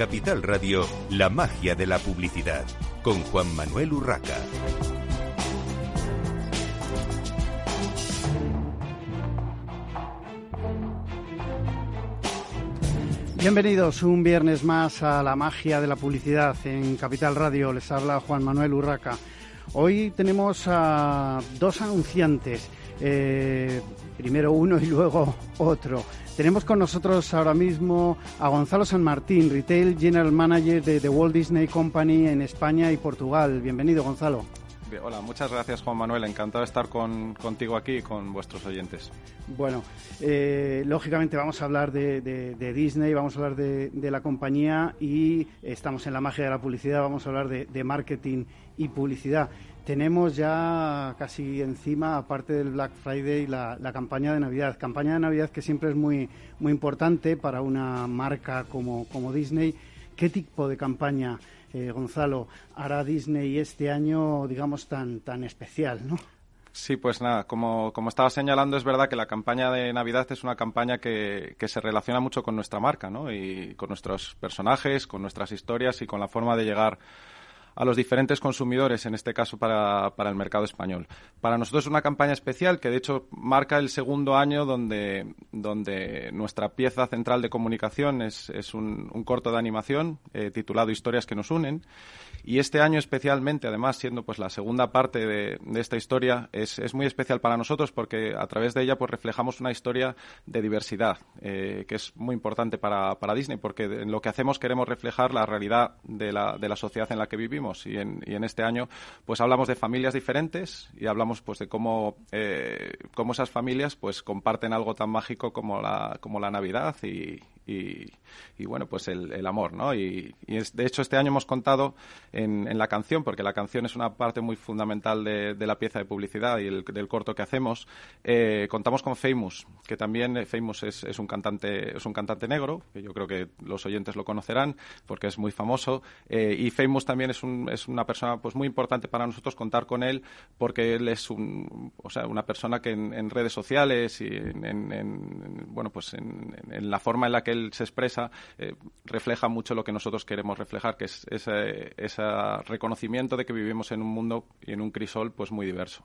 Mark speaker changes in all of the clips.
Speaker 1: Capital Radio, la magia de la publicidad, con Juan Manuel Urraca.
Speaker 2: Bienvenidos un viernes más a la magia de la publicidad en Capital Radio. Les habla Juan Manuel Urraca. Hoy tenemos a dos anunciantes, eh, primero uno y luego otro. Tenemos con nosotros ahora mismo a Gonzalo San Martín, Retail General Manager de The Walt Disney Company en España y Portugal. Bienvenido, Gonzalo.
Speaker 3: Hola, muchas gracias Juan Manuel, encantado de estar con, contigo aquí y con vuestros oyentes.
Speaker 2: Bueno, eh, lógicamente vamos a hablar de, Disney, vamos a hablar de, la compañía y estamos en la magia de la publicidad, vamos a hablar de marketing y publicidad tenemos ya casi encima, aparte del Black Friday, la, campaña de Navidad. Campaña de Navidad que siempre es muy, muy importante para una marca como, como Disney. ¿Qué tipo de campaña, eh, Gonzalo, hará Disney este año, digamos, tan, tan especial, no?
Speaker 3: Sí, pues nada, como, como estaba señalando, es verdad que la campaña de Navidad es una campaña que, que, se relaciona mucho con nuestra marca, ¿no? Y con nuestros personajes, con nuestras historias y con la forma de llegar a los diferentes consumidores, en este caso para, para, el mercado español. Para nosotros es una campaña especial que de hecho marca el segundo año donde, donde nuestra pieza central de comunicación es, es un, corto de animación eh, titulado Historias que nos unen y este año especialmente, además, siendo pues la segunda parte de, esta historia, es, es, muy especial para nosotros porque a través de ella pues reflejamos una historia de diversidad, eh, que es muy importante para, para, Disney, porque en lo que hacemos queremos reflejar la realidad de la, de la sociedad en la que vivimos. Y en, y en, este año pues hablamos de familias diferentes y hablamos pues de cómo, eh, cómo esas familias pues comparten algo tan mágico como la, como la Navidad y, y, bueno, pues el, amor, ¿no? Y, de hecho este año hemos contado en, la canción, porque la canción es una parte muy fundamental de, la pieza de publicidad y el, del corto que hacemos, eh, contamos con Famous, que también eh, Famous es, un cantante es un cantante negro, que yo creo que los oyentes lo conocerán porque es muy famoso, eh, y Famous también es, un, es una persona pues muy importante para nosotros contar con él porque él es un, o sea, una persona que en, redes sociales y en, bueno pues en, la forma en la que él se expresa refleja mucho lo que nosotros queremos reflejar, que es ese, reconocimiento de que vivimos en un mundo y en un crisol pues muy diverso.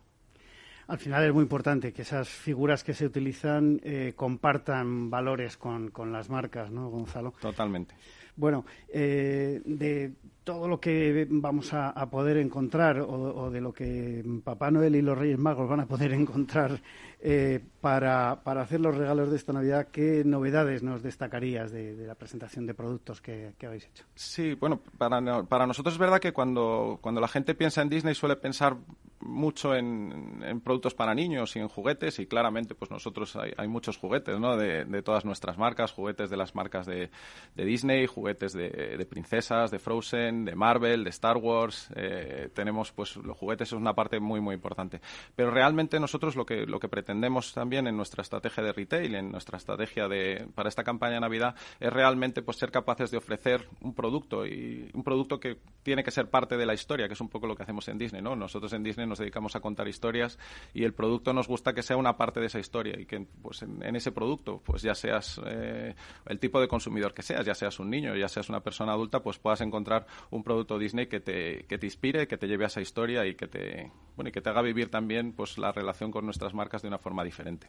Speaker 2: Al final es muy importante que esas figuras que se utilizan eh, compartan valores con, con, las marcas, ¿no, Gonzalo?
Speaker 3: Totalmente.
Speaker 2: Bueno, eh, de todo lo que vamos a, poder encontrar o, de lo que Papá Noel y los Reyes Magos van a poder encontrar eh, para, hacer los regalos de esta Navidad, ¿qué novedades nos destacarías de, la presentación de productos que, habéis hecho?
Speaker 3: Sí, bueno, para, para, nosotros es verdad que cuando, cuando la gente piensa en Disney suele pensar mucho en, productos para niños y en juguetes y claramente pues nosotros hay, muchos juguetes ¿no? de, todas nuestras marcas, juguetes de las marcas de, Disney, juguetes de, princesas, de Frozen, de Marvel, de Star Wars, eh, tenemos pues los juguetes es una parte muy muy importante. Pero realmente nosotros lo que, lo que pretendemos entendemos también en nuestra estrategia de retail, en nuestra estrategia de, para esta campaña de Navidad, es realmente pues, ser capaces de ofrecer un producto y un producto que tiene que ser parte de la historia, que es un poco lo que hacemos en Disney, ¿no? Nosotros en Disney nos dedicamos a contar historias y el producto nos gusta que sea una parte de esa historia y que pues, en, ese producto, pues ya seas eh, el tipo de consumidor que seas, ya seas un niño, ya seas una persona adulta, pues puedas encontrar un producto Disney que te, que te inspire, que te lleve a esa historia y que te, bueno, y que te haga vivir también pues la relación con nuestras marcas de una forma diferente.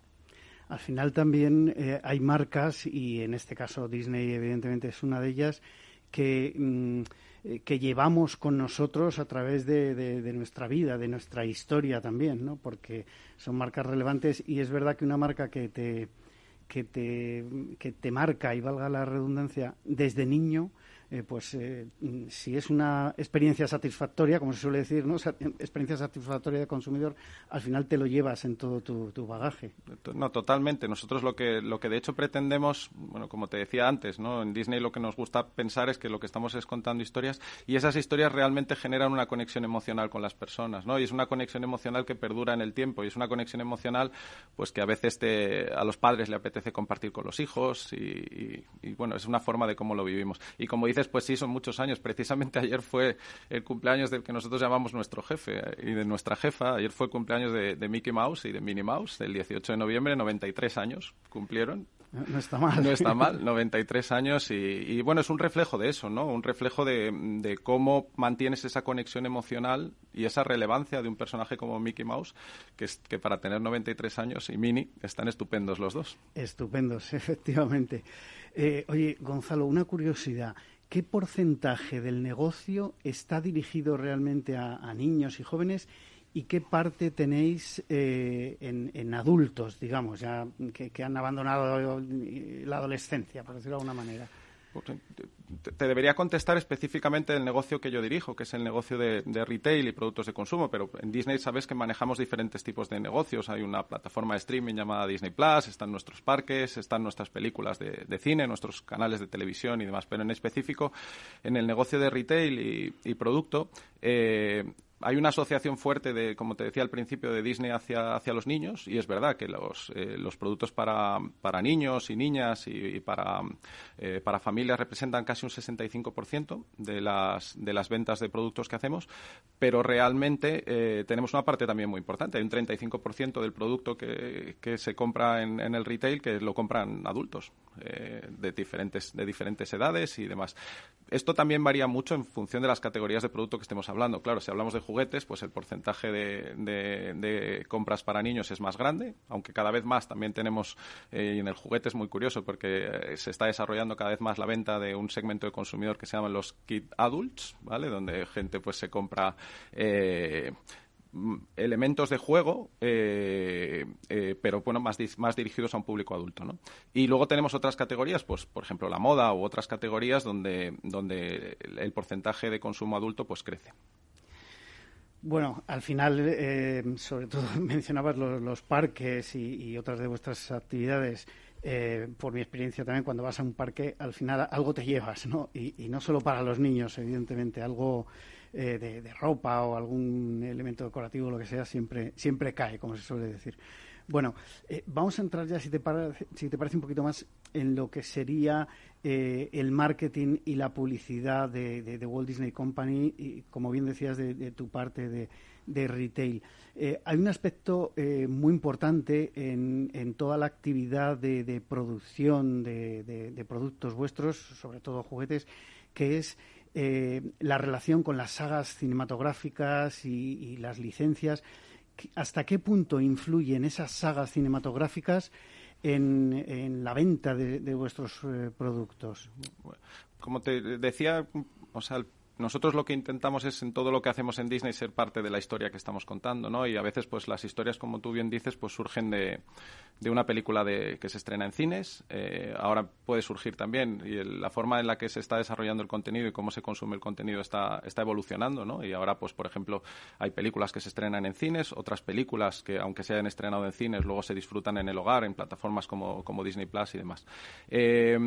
Speaker 2: Al final también eh, hay marcas, y en este caso Disney evidentemente es una de ellas, que, mm, eh, que llevamos con nosotros a través de, de, nuestra vida, de nuestra historia también, ¿no? Porque son marcas relevantes y es verdad que una marca que te, que te, que te marca, y valga la redundancia, desde niño, eh, pues eh, si es una experiencia satisfactoria, como se suele decir, ¿no? experiencia satisfactoria de consumidor, al final te lo llevas en todo tu, bagaje.
Speaker 3: No, totalmente. Nosotros lo que, lo que de hecho pretendemos, bueno, como te decía antes, ¿no? En Disney lo que nos gusta pensar es que lo que estamos es contando historias y esas historias realmente generan una conexión emocional con las personas, ¿no? Y es una conexión emocional que perdura en el tiempo y es una conexión emocional, pues que a veces te, a los padres le apetece compartir con los hijos y, y bueno, es una forma de cómo lo vivimos. Y como pues sí, son muchos años. Precisamente ayer fue el cumpleaños del que nosotros llamamos nuestro jefe y de nuestra jefa. Ayer fue el cumpleaños de, Mickey Mouse y de Minnie Mouse, el 18 de noviembre, 93 años cumplieron.
Speaker 2: No está mal.
Speaker 3: No está mal, 93 años y, bueno, es un reflejo de eso, ¿no? Un reflejo de, cómo mantienes esa conexión emocional y esa relevancia de un personaje como Mickey Mouse, que, es, que para tener 93 años y Minnie están estupendos los dos.
Speaker 2: Estupendos, efectivamente. Eh, oye, Gonzalo, una curiosidad. ¿Qué porcentaje del negocio está dirigido realmente a, niños y jóvenes y qué parte tenéis eh, en, adultos, digamos, ya que, han abandonado la adolescencia, por decirlo de alguna manera?
Speaker 3: Te debería contestar específicamente el negocio que yo dirijo, que es el negocio de, retail y productos de consumo, pero en Disney sabes que manejamos diferentes tipos de negocios. Hay una plataforma de streaming llamada Disney Plus, están nuestros parques, están nuestras películas de, cine, nuestros canales de televisión y demás. Pero en específico, en el negocio de retail y, y producto, eh, hay una asociación fuerte de, como te decía al principio, de Disney hacia, hacia los niños y es verdad que los, eh, los productos para, para, niños y niñas y, para, eh, para familias representan casi un 65% de las, de las ventas de productos que hacemos, pero realmente eh, tenemos una parte también muy importante. Hay un 35% del producto que, que se compra en, en, el retail que lo compran adultos de, diferentes, de diferentes edades y demás. Esto también varía mucho en función de las categorías de producto que estemos hablando. Claro, si hablamos pues el porcentaje de, compras para niños es más grande, aunque cada vez más también tenemos, eh, y en el juguete es muy curioso porque eh, se está desarrollando cada vez más la venta de un segmento de consumidor que se llaman los kid adults, ¿vale? Donde gente pues se compra eh, elementos de juego, pero bueno, más, más dirigidos a un público adulto, ¿no? Y luego tenemos otras categorías, pues por ejemplo la moda u otras categorías donde, donde el porcentaje de consumo adulto pues crece.
Speaker 2: Bueno, al final, eh, sobre todo mencionabas los, parques y, otras de vuestras actividades. Eh, por mi experiencia también, cuando vas a un parque, al final algo te llevas, ¿no? Y, no solo para los niños, evidentemente, algo eh, de, ropa o algún elemento decorativo, lo que sea, siempre, siempre cae, como se suele decir. Bueno, eh, vamos a entrar ya, si te, si te parece, un poquito más en lo que sería eh, el marketing y la publicidad de, Walt Disney Company, y como bien decías, de, tu parte de, retail. Eh, hay un aspecto muy importante en, toda la actividad de, producción de, productos vuestros, sobre todo juguetes, que es la relación con las sagas cinematográficas y las licencias hasta qué punto influyen esas sagas cinematográficas en, la venta de, vuestros eh, productos.
Speaker 3: Como te decía, o sea, nosotros lo que intentamos es en todo lo que hacemos en Disney ser parte de la historia que estamos contando, ¿no? Y a veces, pues las historias, como tú bien dices, pues surgen de, de una película de, que se estrena en cines. Eh, ahora puede surgir también y la forma en la que se está desarrollando el contenido y cómo se consume el contenido está, está evolucionando, ¿no? Y ahora, pues por ejemplo, hay películas que se estrenan en cines, otras películas que, aunque se hayan estrenado en cines, luego se disfrutan en el hogar, en plataformas como, como Disney Plus y demás. Eh,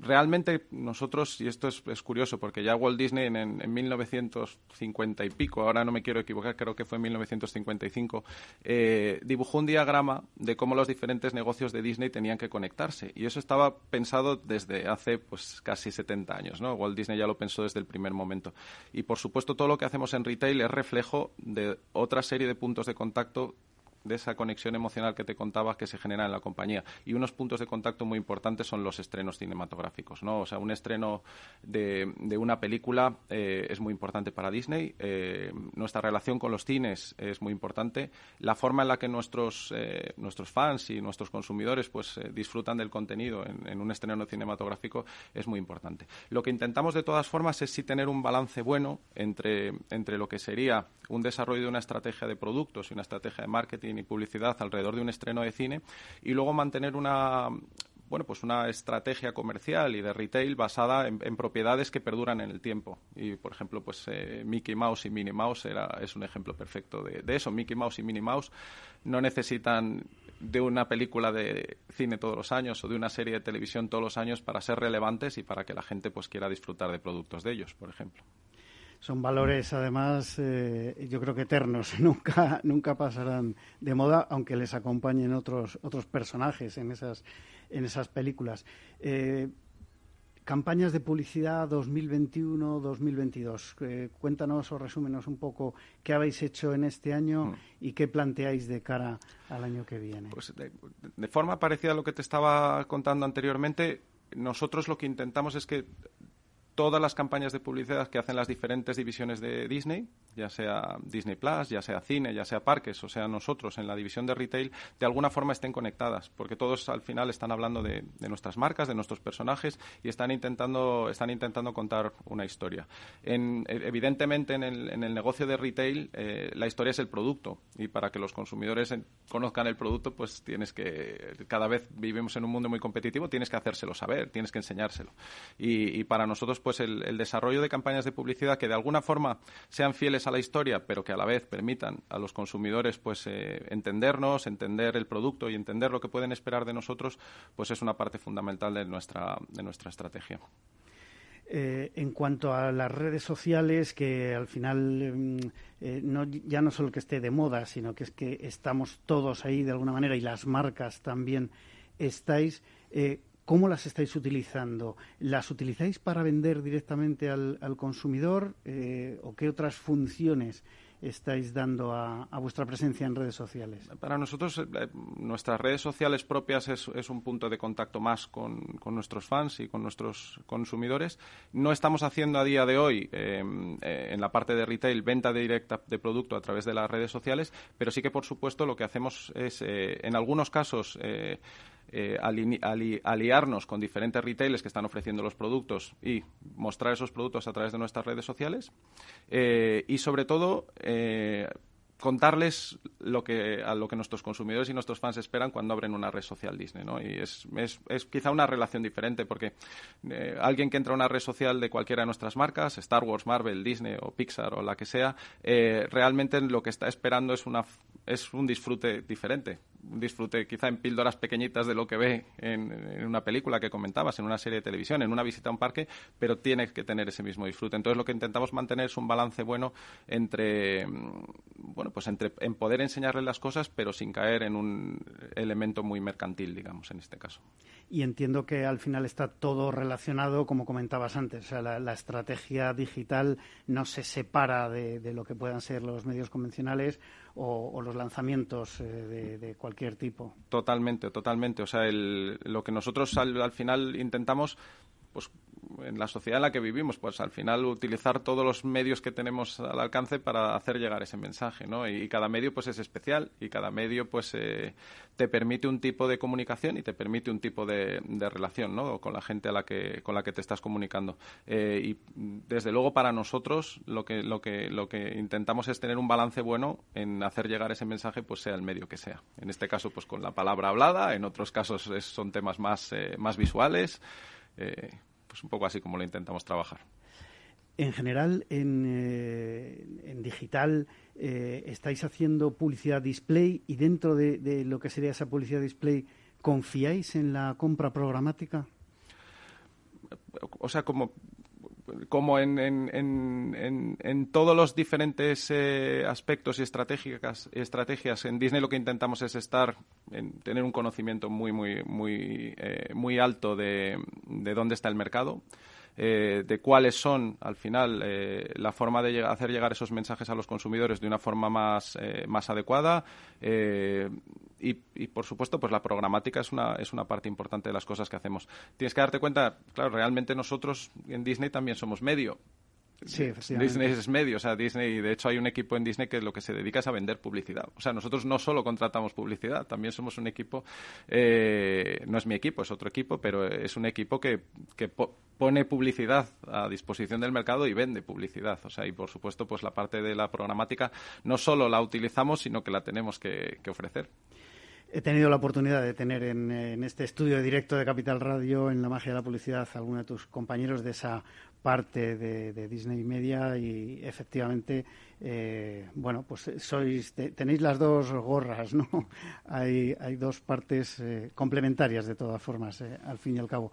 Speaker 3: realmente nosotros, y esto es, curioso, porque ya Walt Disney en, en, 1950 y pico, ahora no me quiero equivocar, creo que fue en 1955, eh, dibujó un diagrama de cómo los diferentes negocios de Disney tenían que conectarse. Y eso estaba pensado desde hace pues casi 70 años, ¿no? Walt Disney ya lo pensó desde el primer momento. Y por supuesto todo lo que hacemos en retail es reflejo de otra serie de puntos de contacto de esa conexión emocional que te contaba que se genera en la compañía. Y unos puntos de contacto muy importantes son los estrenos cinematográficos, ¿no? O sea, un estreno de, de una película eh, es muy importante para Disney. Eh, nuestra relación con los cines es muy importante. La forma en la que nuestros, eh, nuestros fans y nuestros consumidores pues disfrutan del contenido en, un estreno cinematográfico es muy importante. Lo que intentamos de todas formas es sí tener un balance bueno entre, entre lo que sería un desarrollo de una estrategia de productos y una estrategia de marketing y publicidad alrededor de un estreno de cine y luego mantener una bueno, pues una estrategia comercial y de retail basada en, propiedades que perduran en el tiempo. Y, por ejemplo, pues eh, Mickey Mouse y Minnie Mouse era, es un ejemplo perfecto de, de, eso. Mickey Mouse y Minnie Mouse no necesitan de una película de cine todos los años o de una serie de televisión todos los años para ser relevantes y para que la gente pues quiera disfrutar de productos de ellos, por ejemplo
Speaker 2: son valores además eh, yo creo que eternos. Nunca nunca pasarán de moda aunque les acompañen otros otros personajes en esas en esas películas. Eh, campañas de publicidad 2021-2022 eh, cuéntanos o resúmenos un poco qué habéis hecho en este año mm. y qué planteáis de cara al año que viene.
Speaker 3: Pues de forma parecida a lo que te estaba contando anteriormente nosotros lo que intentamos es que todas las campañas de publicidad que hacen las diferentes divisiones de Disney, ya sea Disney Plus, ya sea cine, ya sea parques, o sea nosotros en la división de retail, de alguna forma estén conectadas, porque todos al final están hablando de, nuestras marcas, de nuestros personajes y están intentando, están intentando contar una historia. evidentemente en el, negocio de retail eh, la historia es el producto y para que los consumidores conozcan el producto, pues tienes que, cada vez vivimos en un mundo muy competitivo, tienes que hacérselo saber, tienes que enseñárselo. Y, y para nosotros, pues el, desarrollo de campañas de publicidad que de alguna forma sean fieles a la historia, pero que a la vez permitan a los consumidores pues eh, entendernos, entender el producto y entender lo que pueden esperar de nosotros, pues es una parte fundamental de nuestra, de nuestra estrategia.
Speaker 2: Eh, en cuanto a las redes sociales, que al final mm, eh, no, ya no solo que esté de moda, sino que es que estamos todos ahí de alguna manera y las marcas también estáis. ¿Cómo las estáis utilizando? ¿Las utilizáis para vender directamente al, consumidor eh, o qué otras funciones estáis dando a, vuestra presencia en redes sociales?
Speaker 3: Para nosotros, eh, nuestras redes sociales propias es, un punto de contacto más con, nuestros fans y con nuestros consumidores. No estamos haciendo a día de hoy, eh, en la parte de retail, venta directa de producto a través de las redes sociales, pero sí que, por supuesto, lo que hacemos es, en algunos casos, eh, aliarnos con diferentes retailers que están ofreciendo los productos y mostrar esos productos a través de nuestras redes sociales. Eh, y sobre todo, eh, contarles lo que, a lo que nuestros consumidores y nuestros fans esperan cuando abren una red social Disney, ¿no? Y es, es, es quizá una relación diferente porque alguien que entra a una red social de cualquiera de nuestras marcas, Star Wars, Marvel, Disney o Pixar o la que sea, realmente lo que está esperando es una es un disfrute diferente, disfrute quizá en píldoras pequeñitas de lo que ve en, una película que comentabas, en una serie de televisión, en una visita a un parque, pero tiene que tener ese mismo disfrute. Entonces lo que intentamos mantener es un balance bueno entre mm, bueno pues entre, en poder enseñarle las cosas, pero sin caer en un elemento muy mercantil, digamos, en este caso.
Speaker 2: Y entiendo que al final está todo relacionado, como comentabas antes, o sea, la, estrategia digital no se separa de, lo que puedan ser los medios convencionales o, los lanzamientos eh, de, cualquier tipo.
Speaker 3: Totalmente, totalmente. O sea, lo que nosotros al final intentamos pues en la sociedad en la que vivimos, pues al final utilizar todos los medios que tenemos al alcance para hacer llegar ese mensaje, ¿no? Y, cada medio pues es especial y cada medio pues eh, te permite un tipo de comunicación y te permite un tipo de, relación, ¿no? Con la gente a la que con la que te estás comunicando. Eh, y desde luego para nosotros lo que lo que lo que intentamos es tener un balance bueno en hacer llegar ese mensaje, pues sea el medio que sea. En este caso pues con la palabra hablada, en otros casos son temas más eh, más visuales. Eh, pues un poco así como lo intentamos trabajar.
Speaker 2: En general, en, eh, digital, eh, estáis haciendo publicidad display y dentro de, lo que sería esa publicidad display, ¿confiáis en la compra programática?
Speaker 3: O sea, como como en, en, en, todos los diferentes eh, aspectos y estrategias, estrategias, en Disney lo que intentamos es estar, en, tener un conocimiento muy, muy, muy, eh, muy alto de, de dónde está el mercado. Eh, de cuáles son, al final, eh, la forma de hacer llegar esos mensajes a los consumidores de una forma más, eh, más adecuada. Y, por supuesto, pues la programática es una, es una parte importante de las cosas que hacemos. Tienes que darte cuenta, claro, realmente nosotros en Disney también somos medio.
Speaker 2: Sí,
Speaker 3: Disney es medio, o sea, Disney, de hecho hay un equipo en Disney que lo que se dedica es a vender publicidad. O sea, nosotros no solo contratamos publicidad, también somos un equipo, eh, no es mi equipo, es otro equipo, pero es un equipo que, que pone publicidad a disposición del mercado y vende publicidad. O sea, y por supuesto, pues la parte de la programática no solo la utilizamos, sino que la tenemos que ofrecer.
Speaker 2: He tenido la oportunidad de tener en, este estudio directo de Capital Radio, en la magia de la publicidad, a alguno de tus compañeros de esa parte de, Disney Media y efectivamente, eh, bueno, pues sois, tenéis las dos gorras, ¿no? hay, hay dos partes eh, complementarias de todas formas, eh, al fin y al cabo.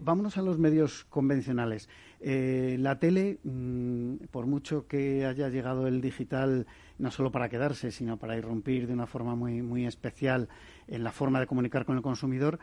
Speaker 2: Vámonos a los medios convencionales. la tele, mm, por mucho que haya llegado el digital no solo para quedarse, sino para irrumpir de una forma muy, muy especial en la forma de comunicar con el consumidor,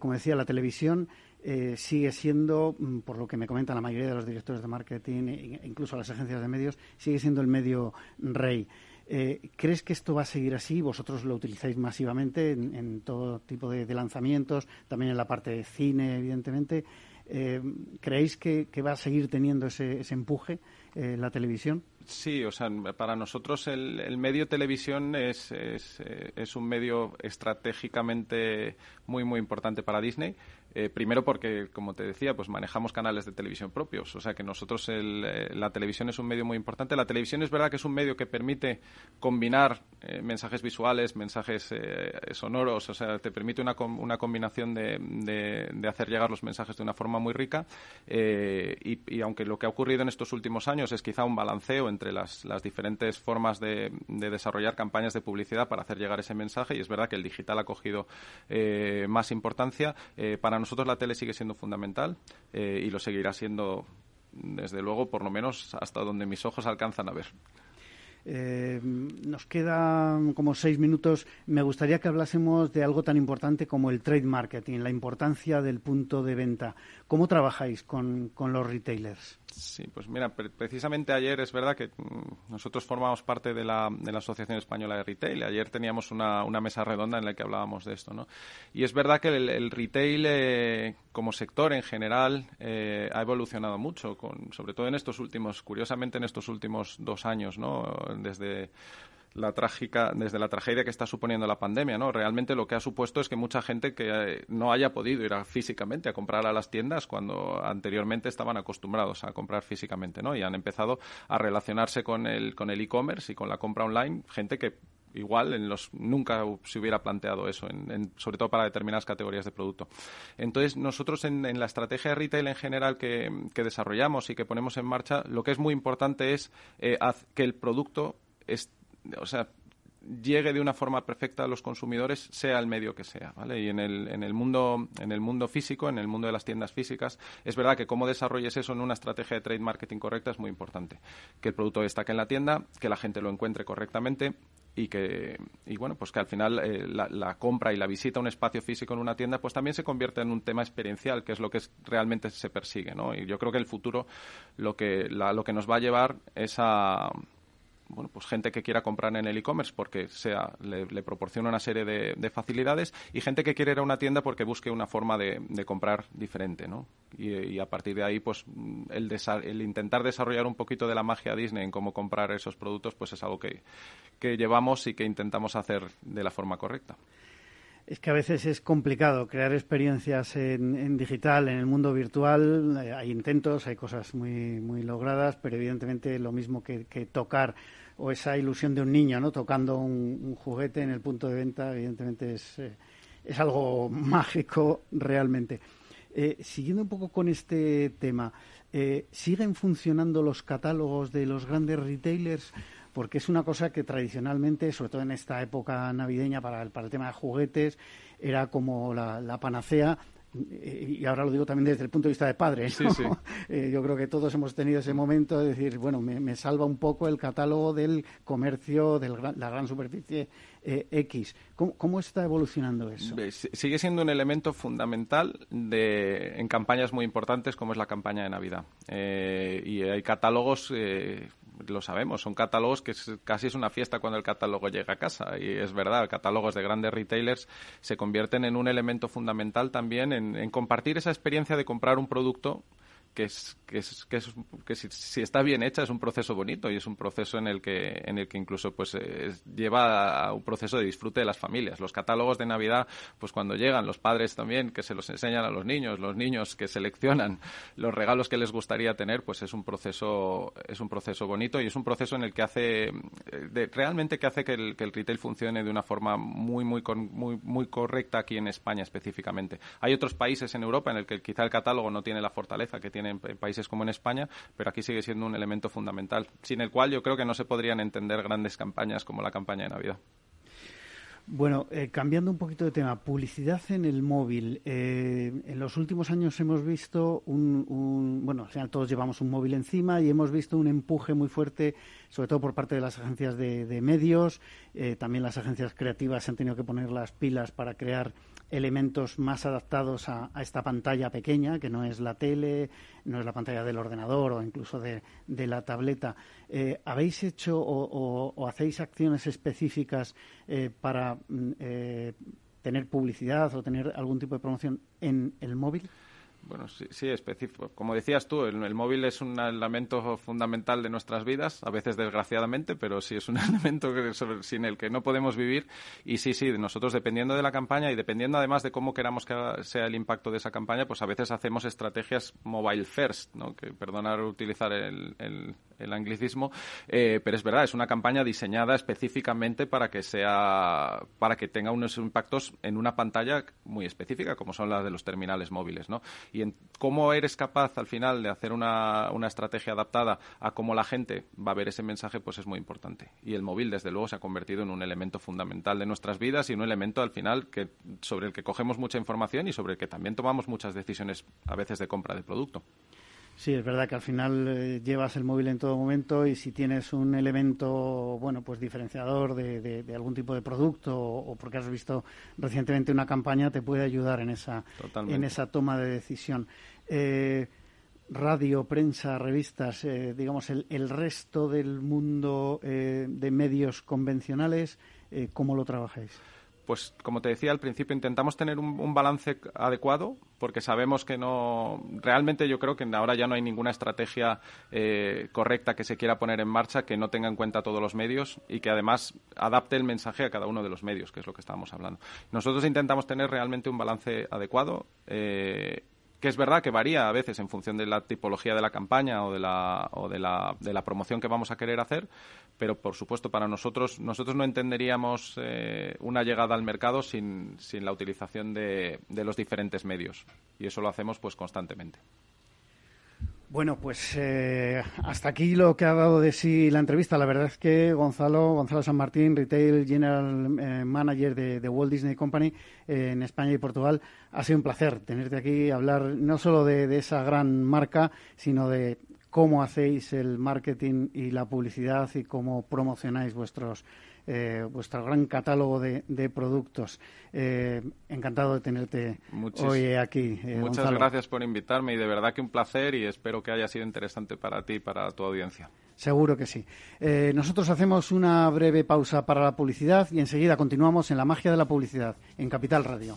Speaker 2: como decía, la televisión eh, sigue siendo, mm, por lo que me comentan la mayoría de los directores de marketing, e incluso las agencias de medios, sigue siendo el medio rey. Eh, ¿Crees que esto va a seguir así? Vosotros lo utilizáis masivamente en, todo tipo de, lanzamientos, también en la parte de cine, evidentemente. Eh, ¿Creéis que, va a seguir teniendo ese, empuje la televisión?
Speaker 3: Sí, o sea, para nosotros el, medio televisión es, es, un medio estratégicamente muy, muy importante para Disney. Eh, primero porque, como te decía, pues manejamos canales de televisión propios. O sea que nosotros eh, la televisión es un medio muy importante. La televisión es verdad que es un medio que permite combinar eh, mensajes visuales, mensajes sonoros. O sea, te permite una, una combinación de, de, hacer llegar los mensajes de una forma muy rica. Y, aunque lo que ha ocurrido en estos últimos años es quizá un balanceo entre las, las diferentes formas de, de, desarrollar campañas de publicidad para hacer llegar ese mensaje, y es verdad que el digital ha cogido más importancia para nosotros la tele sigue siendo fundamental eh, y lo seguirá siendo, desde luego, por lo menos hasta donde mis ojos alcanzan a ver.
Speaker 2: Eh, nos quedan como seis minutos. Me gustaría que hablásemos de algo tan importante como el trade marketing, la importancia del punto de venta. ¿Cómo trabajáis con los retailers?
Speaker 3: Sí, pues mira, precisamente ayer es verdad que mm, nosotros formamos parte de la, de la Asociación Española de Retail. Ayer teníamos una, una, mesa redonda en la que hablábamos de esto, ¿no? Y es verdad que el, retail eh, como sector en general eh, ha evolucionado mucho, con, sobre todo en estos últimos, curiosamente en estos últimos dos años, ¿no? Desde la trágica, desde la tragedia que está suponiendo la pandemia, ¿no? Realmente lo que ha supuesto es que mucha gente que eh, no haya podido ir físicamente a comprar a las tiendas cuando anteriormente estaban acostumbrados a comprar físicamente, ¿no? Y han empezado a relacionarse con el con el e-commerce y con la compra online, gente que igual en los nunca se hubiera planteado eso, en, sobre todo para determinadas categorías de producto. Entonces, nosotros en, la estrategia de retail en general que, desarrollamos y que ponemos en marcha, lo que es muy importante es eh, que el producto esté o sea, llegue de una forma perfecta a los consumidores, sea el medio que sea, ¿vale? Y en el, en el mundo, en el mundo físico, en el mundo de las tiendas físicas, es verdad que cómo desarrolles eso en una estrategia de trade marketing correcta es muy importante. Que el producto destaque en la tienda, que la gente lo encuentre correctamente y que y bueno pues que al final eh, la, compra y la visita a un espacio físico en una tienda pues también se convierte en un tema experiencial que es lo que realmente se persigue ¿no? y yo creo que el futuro lo que lo que nos va a llevar es a bueno, pues gente que quiera comprar en el e-commerce porque sea, le, proporciona una serie de, facilidades y gente que quiere ir a una tienda porque busque una forma de, comprar diferente, ¿no? Y, a partir de ahí, pues el, el, intentar desarrollar un poquito de la magia Disney en cómo comprar esos productos, pues es algo que llevamos y que intentamos hacer de la forma correcta.
Speaker 2: Es que a veces es complicado crear experiencias en, digital, en el mundo virtual. Eh, hay intentos, hay cosas muy, muy logradas, pero evidentemente lo mismo que, tocar o esa ilusión de un niño, ¿no? Tocando un, juguete en el punto de venta, evidentemente es, eh, es algo mágico realmente. Eh, siguiendo un poco con este tema, ¿siguen funcionando los catálogos de los grandes retailers? Porque es una cosa que tradicionalmente, sobre todo en esta época navideña para el, para el tema de juguetes, era como la, panacea y ahora lo digo también desde el punto de vista de padre. Eh, yo creo que todos hemos tenido ese momento de decir, bueno, me, salva un poco el catálogo del comercio, de la gran superficie eh, X. ¿Cómo, está evolucionando eso?
Speaker 3: Sigue siendo un elemento fundamental de, en campañas muy importantes como es la campaña de Navidad. Eh, y hay catálogos lo sabemos, son catálogos que casi es una fiesta cuando el catálogo llega a casa. Y es verdad, catálogos de grandes retailers se convierten en un elemento fundamental también en, compartir esa experiencia de comprar un producto que es que, es, que, es, que si, está bien hecha es un proceso bonito y es un proceso en el que en el que incluso pues lleva a un proceso de disfrute de las familias. Los catálogos de navidad pues cuando llegan los padres también que se los enseñan a los niños los niños que seleccionan los regalos que les gustaría tener pues es un proceso es un proceso bonito y es un proceso en el que hace realmente que hace que el, que el, retail funcione de una forma muy muy muy muy correcta aquí en España específicamente. Hay otros países en Europa en el que quizá el catálogo no tiene la fortaleza que tiene en países como en España, pero aquí sigue siendo un elemento fundamental, sin el cual yo creo que no se podrían entender grandes campañas como la campaña de Navidad.
Speaker 2: Bueno, eh, cambiando un poquito de tema, publicidad en el móvil. Eh, en los últimos años hemos visto un, bueno, al final todos llevamos un móvil encima y hemos visto un empuje muy fuerte, sobre todo por parte de las agencias de, medios. Eh, también las agencias creativas se han tenido que poner las pilas para crear elementos más adaptados a, esta pantalla pequeña, que no es la tele, no es la pantalla del ordenador o incluso de, la tableta. Eh, ¿Habéis hecho o, hacéis acciones específicas eh, para mm, eh, tener publicidad o tener algún tipo de promoción en el móvil?
Speaker 3: Bueno, sí, sí, específico. Como decías tú, el, móvil es un elemento fundamental de nuestras vidas, a veces desgraciadamente, pero sí es un elemento sin el que no podemos vivir. Y sí, sí, nosotros dependiendo de la campaña y dependiendo además de cómo queramos que sea el impacto de esa campaña, pues a veces hacemos estrategias mobile first, ¿no? Que perdonar utilizar el, el anglicismo, eh, pero es verdad, es una campaña diseñada específicamente para que sea, para que tenga unos impactos en una pantalla muy específica, como son las de los terminales móviles, ¿no? Y en cómo eres capaz al final de hacer una, una estrategia adaptada a cómo la gente va a ver ese mensaje, pues es muy importante. Y el móvil, desde luego, se ha convertido en un elemento fundamental de nuestras vidas y un elemento al final que sobre el que cogemos mucha información y sobre el que también tomamos muchas decisiones a veces de compra de producto.
Speaker 2: Sí, es verdad que al final eh, llevas el móvil en todo momento y si tienes un elemento, bueno, pues diferenciador de, algún tipo de producto o, porque has visto recientemente una campaña, te puede ayudar en esa, en esa toma de decisión. Eh, radio, prensa, revistas, eh, digamos, el, el, resto del mundo de medios convencionales, ¿cómo lo trabajáis?
Speaker 3: Pues como te decía al principio, intentamos tener un, balance adecuado porque sabemos que no. Realmente yo creo que ahora ya no hay ninguna estrategia eh, correcta que se quiera poner en marcha que no tenga en cuenta todos los medios y que además adapte el mensaje a cada uno de los medios, que es lo que estábamos hablando. Nosotros intentamos tener realmente un balance adecuado. Eh, que es verdad que varía a veces en función de la tipología de la campaña o de la, o de la, de la promoción que vamos a querer hacer, pero por supuesto para nosotros, nosotros no entenderíamos eh, una llegada al mercado sin, sin la utilización de, de los diferentes medios y eso lo hacemos pues constantemente.
Speaker 2: Bueno, pues eh, hasta aquí lo que ha dado de sí la entrevista. La verdad es que Gonzalo, Gonzalo San Martín, Retail General eh, Manager de, Walt Disney Company eh, en España y Portugal, ha sido un placer tenerte aquí, hablar no solo de esa gran marca, sino de cómo hacéis el marketing y la publicidad y cómo promocionáis vuestros eh, vuestro gran catálogo de, productos. Eh, encantado de tenerte hoy aquí.
Speaker 3: Eh, muchas gracias por invitarme y de verdad que un placer y espero que haya sido interesante para ti y para tu audiencia.
Speaker 2: Seguro que sí. nosotros hacemos una breve pausa para la publicidad y enseguida continuamos en la magia de la publicidad en Capital Radio.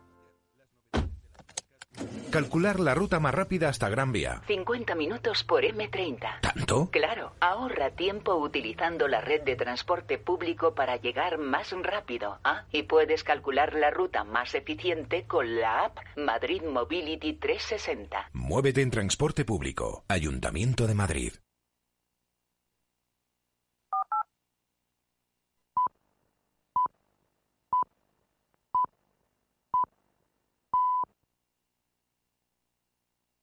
Speaker 4: Calcular la ruta más rápida hasta Gran Vía.
Speaker 5: 50 minutos por M30.
Speaker 4: ¿Tanto?
Speaker 5: Claro, ahorra tiempo utilizando la red de transporte público para llegar más rápido. ¿ah? Y puedes calcular la ruta más eficiente con la app Madrid Mobility 360.
Speaker 4: Muévete en transporte público. Ayuntamiento de Madrid.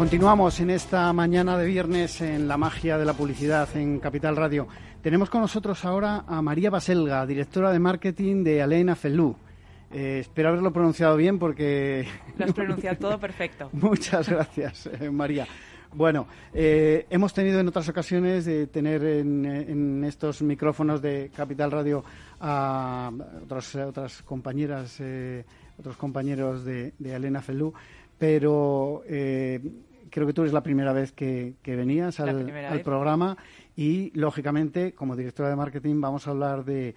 Speaker 2: Continuamos en esta mañana de viernes en la magia de la publicidad en Capital Radio. Tenemos con nosotros ahora a María Baselga, directora de marketing de Alena Felú. Eh, espero haberlo pronunciado bien porque...
Speaker 6: Lo has pronunciado todo perfecto.
Speaker 2: Muchas gracias, eh, María. Bueno, eh, hemos tenido en otras ocasiones de tener en, estos micrófonos de Capital Radio a otras, otras compañeras, otros compañeros de, de Elena Felú, pero creo que tú eres la primera vez que, venías al, programa y, lógicamente, como directora de marketing, vamos a hablar de,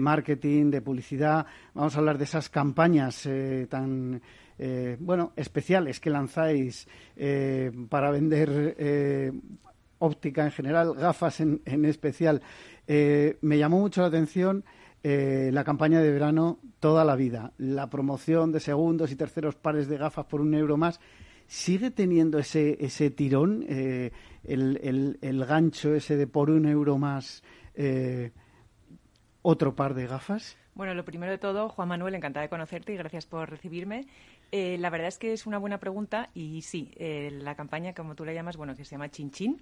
Speaker 2: marketing, de publicidad, vamos a hablar de esas campañas eh, tan, eh, bueno, especiales que lanzáis eh, para vender óptica en general, gafas en, en especial. me llamó mucho la atención. la campaña de verano toda la vida, la promoción de segundos y terceros pares de gafas por un euro más ¿Sigue teniendo ese, ese tirón, eh, el, el, gancho ese de por un euro más eh, otro par de gafas?
Speaker 6: Bueno, lo primero de todo, Juan Manuel, encantada de conocerte y gracias por recibirme. Eh, la verdad es que es una buena pregunta y sí, la campaña, como tú la llamas, bueno, que se llama Chin Chin,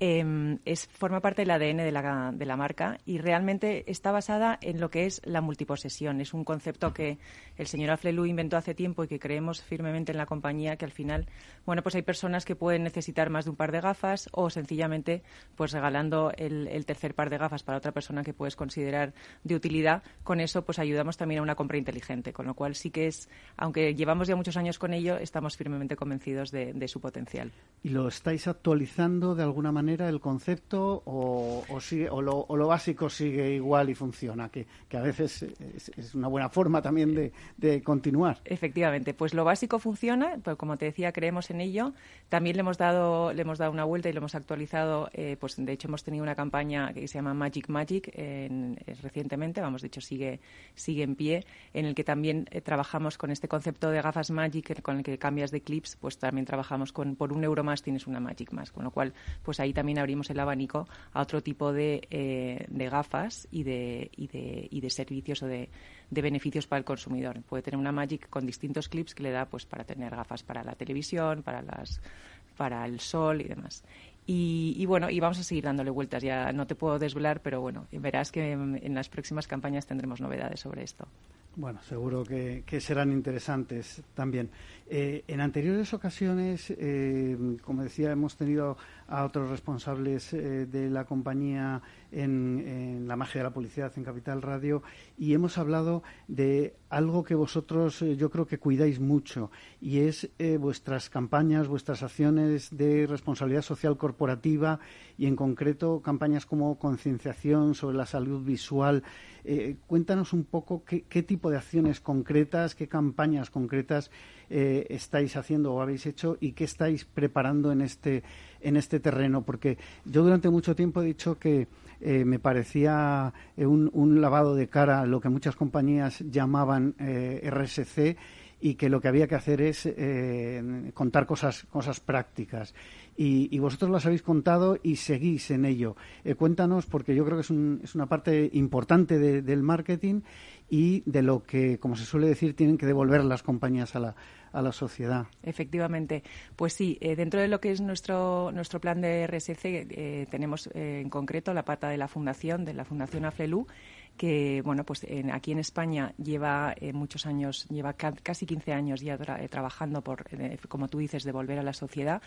Speaker 6: Em, es, forma parte del ADN de la, de la, marca y realmente está basada en lo que es la multiposesión. Es un concepto que el señor Aflelu inventó hace tiempo y que creemos firmemente en la compañía que al final, bueno, pues hay personas que pueden necesitar más de un par de gafas o sencillamente pues regalando el, el tercer par de gafas para otra persona que puedes considerar de utilidad. Con eso pues ayudamos también a una compra inteligente, con lo cual sí que es, aunque llevamos ya muchos años con ello, estamos firmemente convencidos de, de su potencial.
Speaker 2: ¿Y lo estáis actualizando de alguna manera? El concepto o, o, lo, básico sigue igual y funciona? Que, a veces es, una buena forma también de, continuar.
Speaker 6: Efectivamente, pues lo básico funciona, pues como te decía, creemos en ello. También le hemos dado, le hemos dado una vuelta y lo hemos actualizado. Eh, pues de hecho hemos tenido una campaña que se llama Magic Magic en, recientemente, vamos, de hecho sigue, sigue en pie, en el que también eh, trabajamos con este concepto de gafas Magic con el que cambias de clips, pues también trabajamos con por un euro más tienes una Magic más, con lo cual pues ahí también abrimos el abanico a otro tipo de, eh, gafas y de, y de, y de servicios o de, beneficios para el consumidor. Puede tener una Magic con distintos clips que le da pues para tener gafas para la televisión, para las para el sol y demás. Y, bueno, y vamos a seguir dándole vueltas. Ya no te puedo desvelar, pero bueno, verás que en las próximas campañas tendremos novedades sobre esto.
Speaker 2: Bueno, seguro que, serán interesantes también. Eh, en anteriores ocasiones, eh, como decía, hemos tenido a otros responsables eh, de la compañía en, la magia de la publicidad en Capital Radio y hemos hablado de algo que vosotros eh, yo creo que cuidáis mucho y es vuestras campañas, vuestras acciones de responsabilidad social corporativa y en concreto campañas como concienciación sobre la salud visual. Cuéntanos un poco qué, tipo de acciones concretas, qué campañas concretas estáis haciendo o habéis hecho y qué estáis preparando en este en este terreno, porque yo durante mucho tiempo he dicho que eh, me parecía eh, un, lavado de cara lo que muchas compañías llamaban eh, RSC y que lo que había que hacer es contar cosas, cosas prácticas. Y, vosotros las habéis contado y seguís en ello. cuéntanos, porque yo creo que es, es una parte importante del marketing y de lo que, como se suele decir, tienen que devolver las compañías a la, a la sociedad.
Speaker 6: Efectivamente. Pues sí, eh, dentro de lo que es nuestro, nuestro plan de RSC, eh, tenemos eh, en concreto la pata de la Fundación, de la Fundación AFLELU, que bueno pues aquí en España lleva eh, muchos años lleva casi 15 años ya eh, trabajando por eh, como tú dices devolver a la sociedad.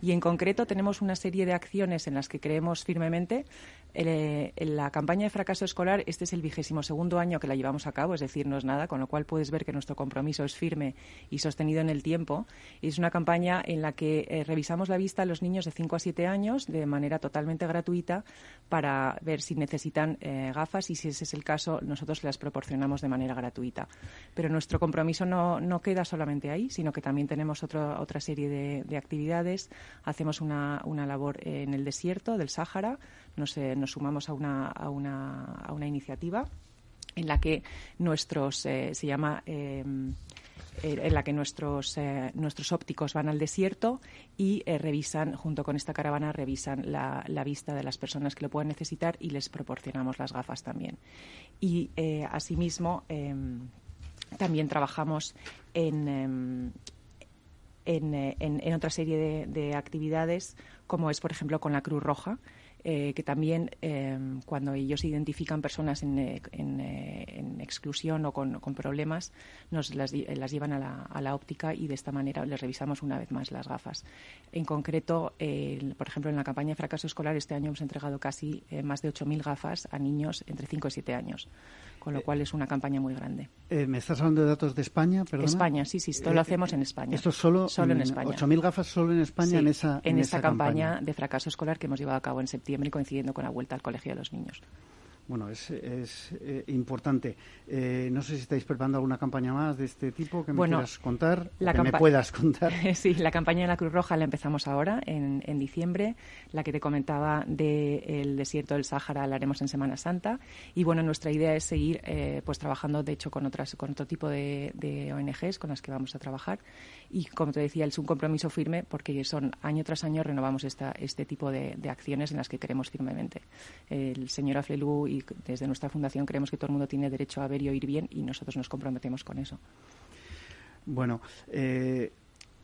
Speaker 6: Y en concreto tenemos una serie de acciones en las que creemos firmemente. En la campaña de fracaso escolar este es el vigésimo segundo año que la llevamos a cabo es decir no es nada con lo cual puedes ver que nuestro compromiso es firme y sostenido en el tiempo. Es una campaña en la que revisamos la vista a los niños de 5 a 7 años de manera totalmente gratuita para ver si necesitan gafas y si ese es el caso, nosotros las proporcionamos de manera gratuita. Pero nuestro compromiso no, no queda solamente ahí, sino que también tenemos otra serie de, actividades. Hacemos una, una, labor en el desierto del Sáhara, nos, eh, nos sumamos a una, a, una, a una iniciativa en la que nuestros, eh, se llama eh, eh, en la que nuestros, eh, nuestros ópticos van al desierto y eh, revisan, junto con esta caravana, revisan la, vista de las personas que lo puedan necesitar y les proporcionamos las gafas también. Y asimismo, em, también trabajamos en, em, en, otra serie de, actividades, como es, por ejemplo, con la Cruz Roja, eh, que también em, cuando ellos identifican personas en, eh, eh, exclusión o con, problemas, nos las, llevan a la, óptica y de esta manera les revisamos una vez más las gafas. En concreto, por ejemplo, en la campaña de fracaso escolar este año hemos entregado casi más de 8.000 gafas a niños entre 5 y 7 años con lo cual es una campaña muy grande.
Speaker 2: ¿Me estás hablando de datos de España?
Speaker 6: España, sí, sí, esto lo hacemos en España.
Speaker 2: ¿Esto solo,
Speaker 6: solo en España?
Speaker 2: 8.000 gafas solo en España en esa
Speaker 6: En, esta campaña de fracaso escolar que hemos llevado a cabo en septiembre coincidiendo con la vuelta al colegio de los niños.
Speaker 2: Bueno, es, es eh, importante. Eh, no sé si estáis preparando alguna campaña más de este tipo que me quieras contar, la que me puedas contar.
Speaker 6: sí, la campaña de la Cruz Roja la empezamos ahora, en, en diciembre. La que te comentaba del desierto del Sáhara la haremos en Semana Santa. Y bueno, nuestra idea es seguir eh, pues trabajando, de hecho, con, otras, con otro tipo de, de ONGs con las que vamos a trabajar y como te decía, es un compromiso firme porque son año tras año renovamos esta, este tipo de, acciones en las que creemos firmemente. El señor Aflelu y desde nuestra fundación creemos que todo el mundo tiene derecho a ver y oír bien y nosotros nos comprometemos con eso.
Speaker 2: Bueno, eh,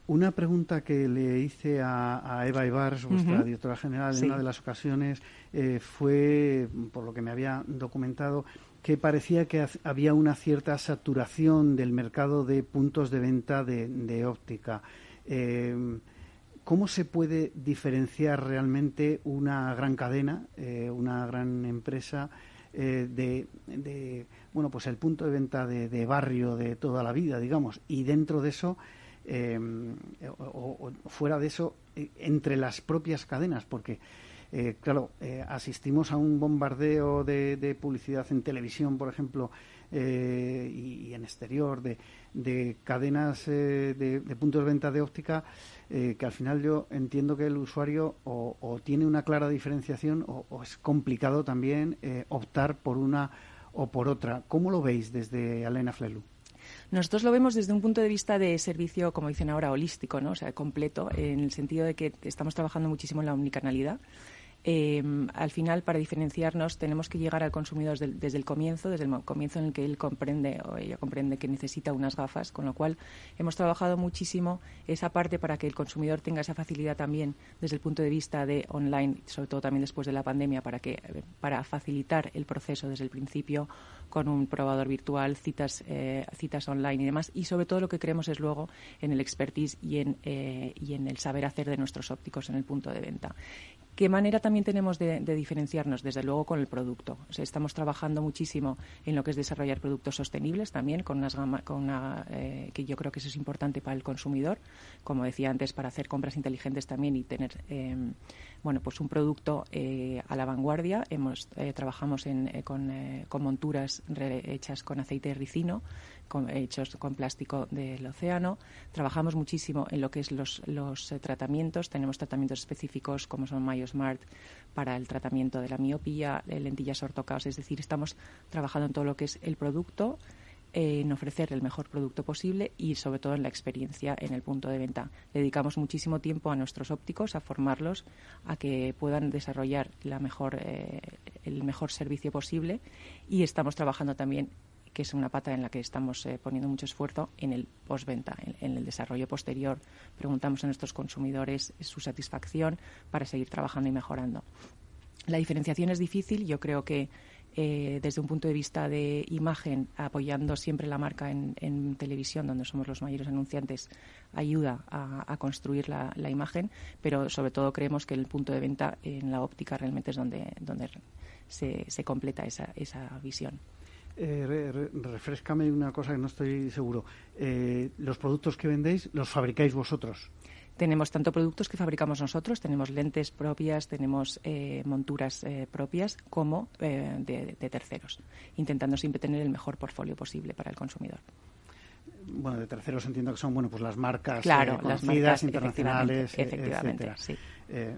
Speaker 2: una pregunta que le hice a, Eva Ibars, vuestra directora general, en una de las ocasiones, eh, fue, por lo que me había documentado, que parecía que había una cierta saturación del mercado de puntos de venta de, óptica. Eh, ¿Cómo se puede diferenciar realmente una gran cadena, eh, una gran empresa, eh, de, bueno, pues el punto de venta de, barrio de toda la vida, digamos, y dentro de eso, o, fuera de eso, entre las propias cadenas, porque eh, claro, eh, asistimos a un bombardeo de, publicidad en televisión, por ejemplo, eh, y, en exterior, de, cadenas de, puntos de venta de óptica, que al final yo entiendo que el usuario o, tiene una clara diferenciación o, es complicado también optar por una o por otra. ¿Cómo lo veis desde Alena Flelu?
Speaker 6: Nosotros lo vemos desde un punto de vista de servicio, como dicen ahora, holístico, ¿no? O sea, completo, en el sentido de que estamos trabajando muchísimo en la omnicanalidad Em, al final, para diferenciarnos, tenemos que llegar al consumidor desde, el comienzo, desde el comienzo en el que él comprende o ella comprende que necesita unas gafas, con lo cual hemos trabajado muchísimo esa parte para que el consumidor tenga esa facilidad también desde el punto de vista de online, sobre todo también después de la pandemia, para que para facilitar el proceso desde el principio con un probador virtual, citas, eh, citas online y demás. Y sobre todo lo que creemos es luego en el expertise y en, eh, y en el saber hacer de nuestros ópticos en el punto de venta. ¿Qué manera también tenemos de, diferenciarnos? Desde luego con el producto. estamos trabajando muchísimo en lo que es desarrollar productos sostenibles también, con, unas con una, eh, que yo creo que eso es importante para el consumidor, como decía antes, para hacer compras inteligentes también y tener em, bueno, pues un producto eh, a la vanguardia. Hemos, eh, trabajamos con, con, monturas hechas con aceite de ricino hechos con plástico del océano. Trabajamos muchísimo en lo que es los, los eh, tratamientos. Tenemos tratamientos específicos como son MyoSmart para el tratamiento de la miopía, lentillas ortocaos. Es decir, estamos trabajando en todo lo que es el producto, en ofrecer el mejor producto posible y sobre todo en la experiencia en el punto de venta. Dedicamos muchísimo tiempo a nuestros ópticos, a formarlos, a que puedan desarrollar la mejor, eh, el mejor servicio posible y estamos trabajando también que es una pata en la que estamos eh, poniendo mucho esfuerzo en el postventa, en, en, el desarrollo posterior. Preguntamos a nuestros consumidores su satisfacción para seguir trabajando y mejorando. La diferenciación es difícil. Yo creo que eh, desde un punto de vista de imagen, apoyando siempre la marca en, televisión, donde somos los mayores anunciantes, ayuda a, construir la, imagen, pero sobre todo creemos que el punto de venta en la óptica realmente es donde, donde se, se completa esa, esa visión.
Speaker 2: Eh, refrescame una cosa que no estoy seguro. Eh, ¿Los productos que vendéis los fabricáis vosotros?
Speaker 6: Tenemos tanto productos que fabricamos nosotros, tenemos lentes propias, tenemos eh, monturas eh, propias, como de, terceros, intentando siempre tener el mejor portfolio posible para el consumidor.
Speaker 2: Bueno, de terceros entiendo que son bueno pues las marcas
Speaker 6: claro,
Speaker 2: conocidas, internacionales,
Speaker 6: efectivamente, sí.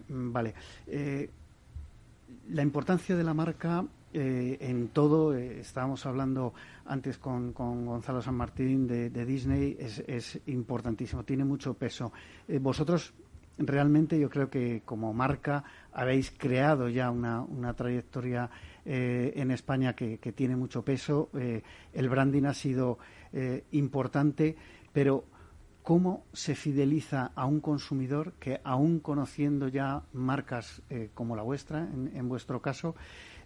Speaker 2: vale. la importancia de la marca eh, en todo, eh, estábamos hablando antes con, Gonzalo San Martín de, Disney, es, importantísimo, tiene mucho peso. Eh, vosotros realmente yo creo que como marca habéis creado ya una, trayectoria en España que, tiene mucho peso, el branding ha sido importante, pero ¿cómo se fideliza a un consumidor que aún conociendo ya marcas como la vuestra, en vuestro caso,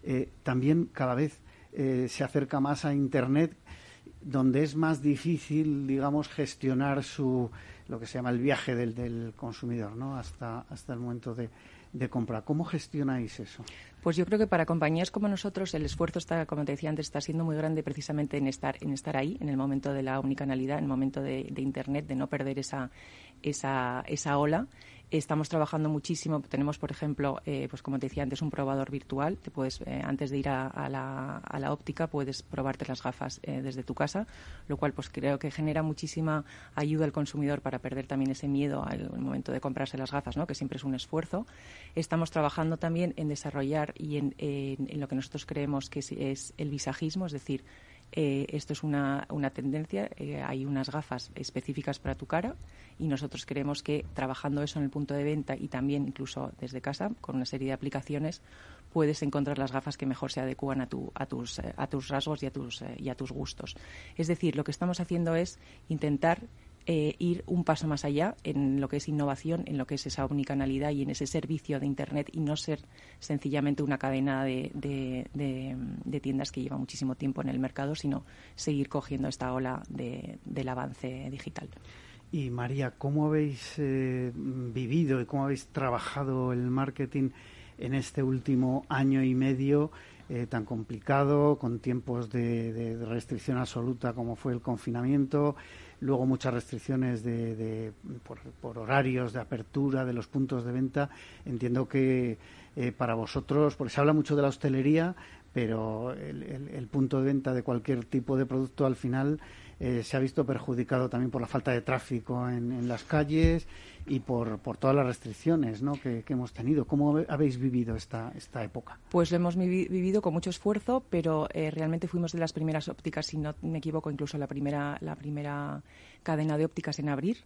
Speaker 2: eh, también cada vez eh, se acerca más a Internet, donde es más difícil, digamos, gestionar su lo que se llama el viaje del, consumidor, ¿no? Hasta hasta el momento de, compra. ¿Cómo gestionáis eso?
Speaker 6: Pues yo creo que para compañías como nosotros el esfuerzo está, como te decía antes, está siendo muy grande precisamente en estar, en estar ahí, en el momento de la omnicanalidad, en el momento de, de Internet, de no perder esa, esa, esa ola Estamos trabajando muchísimo. Tenemos, por ejemplo, eh, pues como te decía antes, un probador virtual. Te puedes, eh, antes de ir a, la, óptica, puedes probarte las gafas eh, desde tu casa, lo cual pues creo que genera muchísima ayuda al consumidor para perder también ese miedo al, momento de comprarse las gafas, ¿no? que siempre es un esfuerzo. Estamos trabajando también en desarrollar y en, lo que nosotros creemos que es el visajismo, es decir, eh, esto es una, una tendencia, eh, hay unas gafas específicas para tu cara y nosotros creemos que trabajando eso en el punto de venta y también incluso desde casa, con una serie de aplicaciones, puedes encontrar las gafas que mejor se adecúan a, tu, a, tus, eh, a tus rasgos y a tus, y a tus gustos. Es decir, lo que estamos haciendo es intentar eh, ir un paso más allá en lo que es innovación, en lo que es esa omnicanalidad y en ese servicio de Internet y no ser sencillamente una cadena de, tiendas que lleva muchísimo tiempo en el mercado, sino seguir cogiendo esta ola del avance digital.
Speaker 2: Y María, ¿cómo habéis eh, vivido y cómo habéis trabajado el marketing en este último año y medio eh, tan complicado, con tiempos de restricción absoluta como fue el confinamiento? Luego muchas restricciones de, por, horarios de apertura de los puntos de venta. Entiendo que eh, para vosotros, porque se habla mucho de la hostelería, pero el, punto de venta de cualquier tipo de producto al final eh, se ha visto perjudicado también por la falta de tráfico en, las calles y por, por, todas las restricciones ¿no? que, hemos tenido. ¿Cómo habéis vivido esta, esta época?
Speaker 6: Pues lo hemos vivido con mucho esfuerzo, pero eh, realmente fuimos de las primeras ópticas, si no me equivoco, incluso la primera, la primera cadena de ópticas en abrir.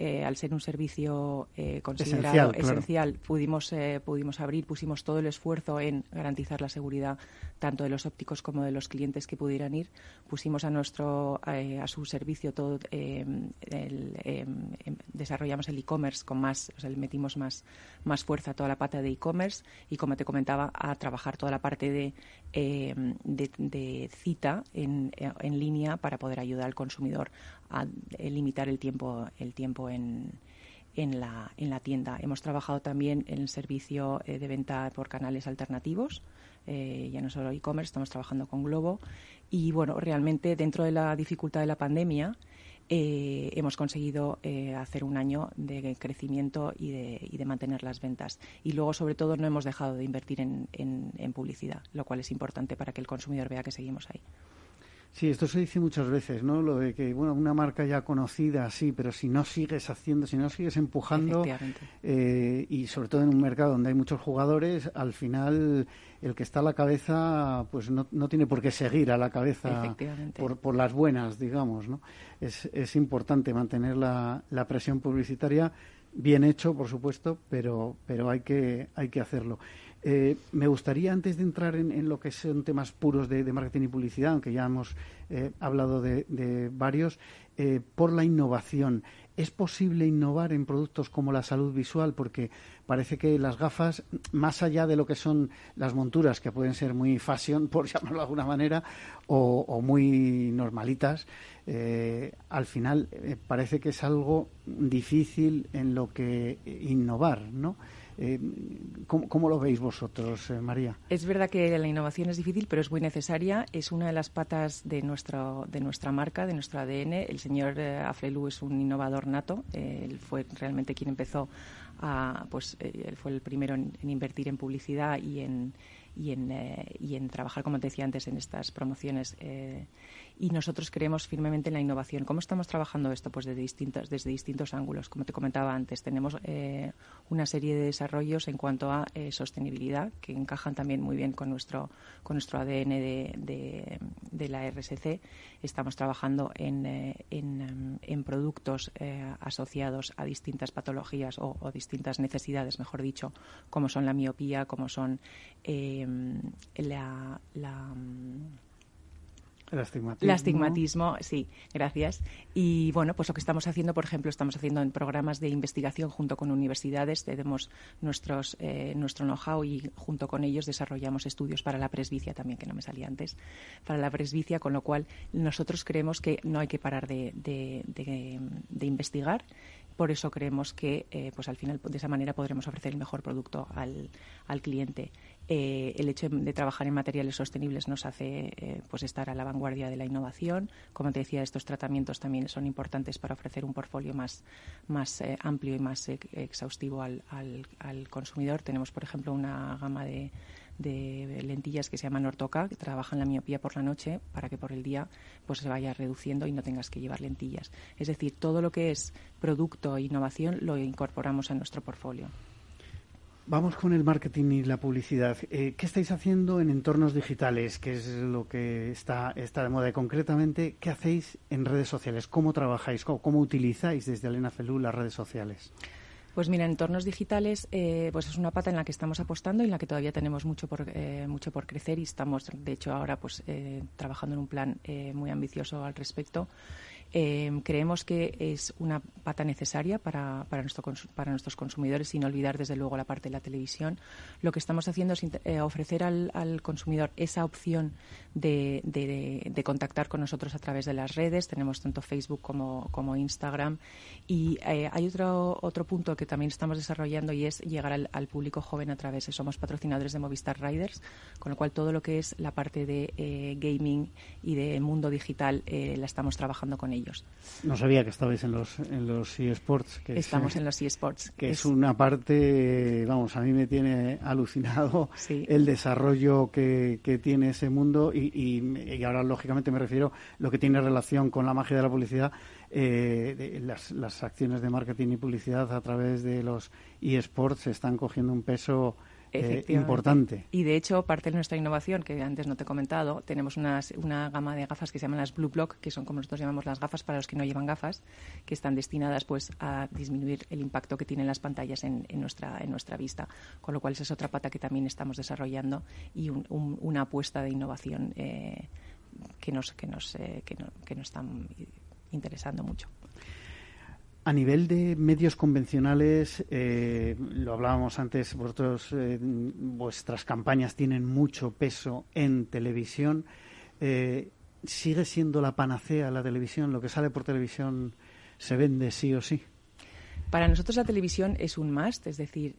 Speaker 6: Eh, al ser un servicio eh, considerado esencial, pudimos, eh, pudimos abrir, pusimos todo el esfuerzo en garantizar la seguridad tanto de los ópticos como de los clientes que pudieran ir. Pusimos a nuestro a su servicio todo, em, em, desarrollamos el e-commerce con más, o sea, le metimos más, más fuerza a toda la pata de e-commerce y, como te comentaba, a trabajar toda la parte de, em, de, cita en, en línea para poder ayudar al consumidor a limitar el tiempo, el tiempo en, en, la, en la tienda. Hemos trabajado también en el servicio eh, de venta por canales alternativos, eh, ya no solo e-commerce, estamos trabajando con Globo. Y bueno, realmente dentro de la dificultad de la pandemia, eh, hemos conseguido hacer un año de crecimiento y de, y de, mantener las ventas. Y luego, sobre todo, no hemos dejado de invertir en, en publicidad, lo cual es importante para que el consumidor vea que seguimos ahí.
Speaker 2: Sí, esto se dice muchas veces, ¿no? Lo de que, bueno, una marca ya conocida, sí, pero si no sigues haciendo, si no sigues empujando, eh, y sobre todo en un mercado donde hay muchos jugadores, al final el que está a la cabeza, pues no, no tiene por qué seguir a la cabeza por, por las buenas, digamos, ¿no? Es, es importante mantener la, la presión publicitaria bien hecho, por supuesto, pero, pero hay, que, hay que hacerlo. Eh, me gustaría, antes de entrar en, lo que son temas puros de, marketing y publicidad, aunque ya hemos eh, hablado de, varios, eh, por la innovación. ¿Es posible innovar en productos como la salud visual? Porque parece que las gafas, más allá de lo que son las monturas, que pueden ser muy fashion, por llamarlo de alguna manera, o, muy normalitas, al final parece que es algo difícil en lo que innovar, ¿no? Eh, ¿cómo, lo veis vosotros, eh, María?
Speaker 6: Es verdad que la innovación es difícil, pero es muy necesaria. Es una de las patas de, nuestro, de nuestra marca, de nuestro ADN. El señor eh, es un innovador nato. él fue realmente quien empezó a, pues, él fue el primero en invertir en publicidad y en y en, eh, y en trabajar, como te decía antes, en estas promociones. Eh, y nosotros creemos firmemente en la innovación. ¿Cómo estamos trabajando esto? Pues desde distintos, desde distintos ángulos. Como te comentaba antes, tenemos eh, una serie de desarrollos en cuanto a sostenibilidad que encajan también muy bien con nuestro, con nuestro ADN de, de, la RSC. Estamos trabajando en, en, en productos asociados a distintas patologías o, o, distintas necesidades, mejor dicho, como son la miopía, como son Em, la,
Speaker 2: el astigmatismo.
Speaker 6: astigmatismo, sí, gracias. Y bueno, pues lo que estamos haciendo, por ejemplo, estamos haciendo en programas de investigación junto con universidades, tenemos nuestros, eh, nuestro know-how y junto con ellos desarrollamos estudios para la presbicia también, que no me salía antes, para la presbicia, con lo cual nosotros creemos que no hay que parar de, de investigar por eso creemos que eh, pues al final de esa manera podremos ofrecer el mejor producto al, al cliente. Eh, el hecho de trabajar en materiales sostenibles nos hace eh, pues estar a la vanguardia de la innovación. Como te decía, estos tratamientos también son importantes para ofrecer un portfolio más, más amplio y más exhaustivo al, al, consumidor. Tenemos, por ejemplo, una gama de de lentillas que se llaman ortoca, que trabajan la miopía por la noche para que por el día pues se vaya reduciendo y no tengas que llevar lentillas. Es decir, todo lo que es producto e innovación lo incorporamos a nuestro portfolio.
Speaker 2: Vamos con el marketing y la publicidad. Eh, ¿Qué estáis haciendo en entornos digitales? ¿Qué es lo que está, está de moda? Y concretamente, ¿qué hacéis en redes sociales? ¿Cómo trabajáis? ¿Cómo, utilizáis desde Elena Felú las redes sociales?
Speaker 6: Pues mira, en entornos digitales eh, pues es una pata en la que estamos apostando y en la que todavía tenemos mucho por, eh, mucho por crecer y estamos, de hecho, ahora pues eh, trabajando en un plan muy ambicioso al respecto. Eh, creemos que es una pata necesaria para, para, nuestro, para nuestros consumidores, sin olvidar desde luego la parte de la televisión. Lo que estamos haciendo es eh, ofrecer al, al, consumidor esa opción de, de, contactar con nosotros a través de las redes. Tenemos tanto Facebook como, como Instagram. Y eh, hay otro, otro punto que también estamos desarrollando y es llegar al, al, público joven a través de somos patrocinadores de Movistar Riders, con lo cual todo lo que es la parte de gaming y de mundo digital la estamos trabajando con ellos ellos.
Speaker 2: No sabía que estabais en los, en los eSports.
Speaker 6: Que Estamos en los eSports.
Speaker 2: Que es... una parte, vamos, a mí me tiene alucinado el desarrollo que, que, tiene ese mundo y, y, ahora, lógicamente, me refiero a lo que tiene relación con la magia de la publicidad, eh, las, las acciones de marketing y publicidad a través de los eSports están cogiendo un peso eh, importante.
Speaker 6: Y de hecho, parte de nuestra innovación, que antes no te he comentado, tenemos unas, una gama de gafas que se llaman las Blue Block, que son como nosotros llamamos las gafas para los que no llevan gafas, que están destinadas pues a disminuir el impacto que tienen las pantallas en, nuestra, en nuestra vista. Con lo cual, esa es otra pata que también estamos desarrollando y una apuesta de innovación eh, que, nos, que, nos, eh, que, que nos están interesando mucho.
Speaker 2: A nivel de medios convencionales, eh, lo hablábamos antes, vosotros, eh, vuestras campañas tienen mucho peso en televisión. Eh, ¿Sigue siendo la panacea la televisión? ¿Lo que sale por televisión se vende sí o sí?
Speaker 6: Para nosotros la televisión es un must, es decir,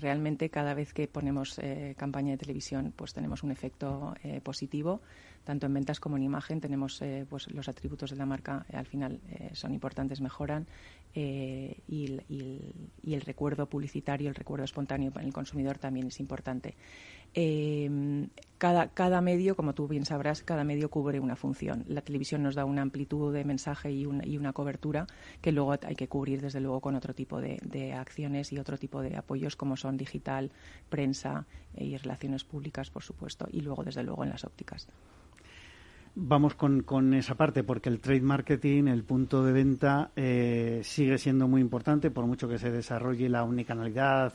Speaker 6: realmente cada vez que ponemos campaña de televisión, pues tenemos un efecto positivo tanto en ventas como en imagen tenemos eh, pues los atributos de la marca eh, al final eh, son importantes mejoran y, el recuerdo publicitario el recuerdo espontáneo para el consumidor también es importante. Cada, cada medio como tú bien sabrás cada medio cubre una función. La televisión nos da una amplitud de mensaje y una, cobertura que luego hay que cubrir desde luego con otro tipo de acciones y otro tipo de apoyos como son digital prensa y relaciones públicas por supuesto y luego desde luego en las ópticas
Speaker 2: Vamos con, con, esa parte, porque el trade marketing, el punto de venta, eh, sigue siendo muy importante, por mucho que se desarrolle la unicanalidad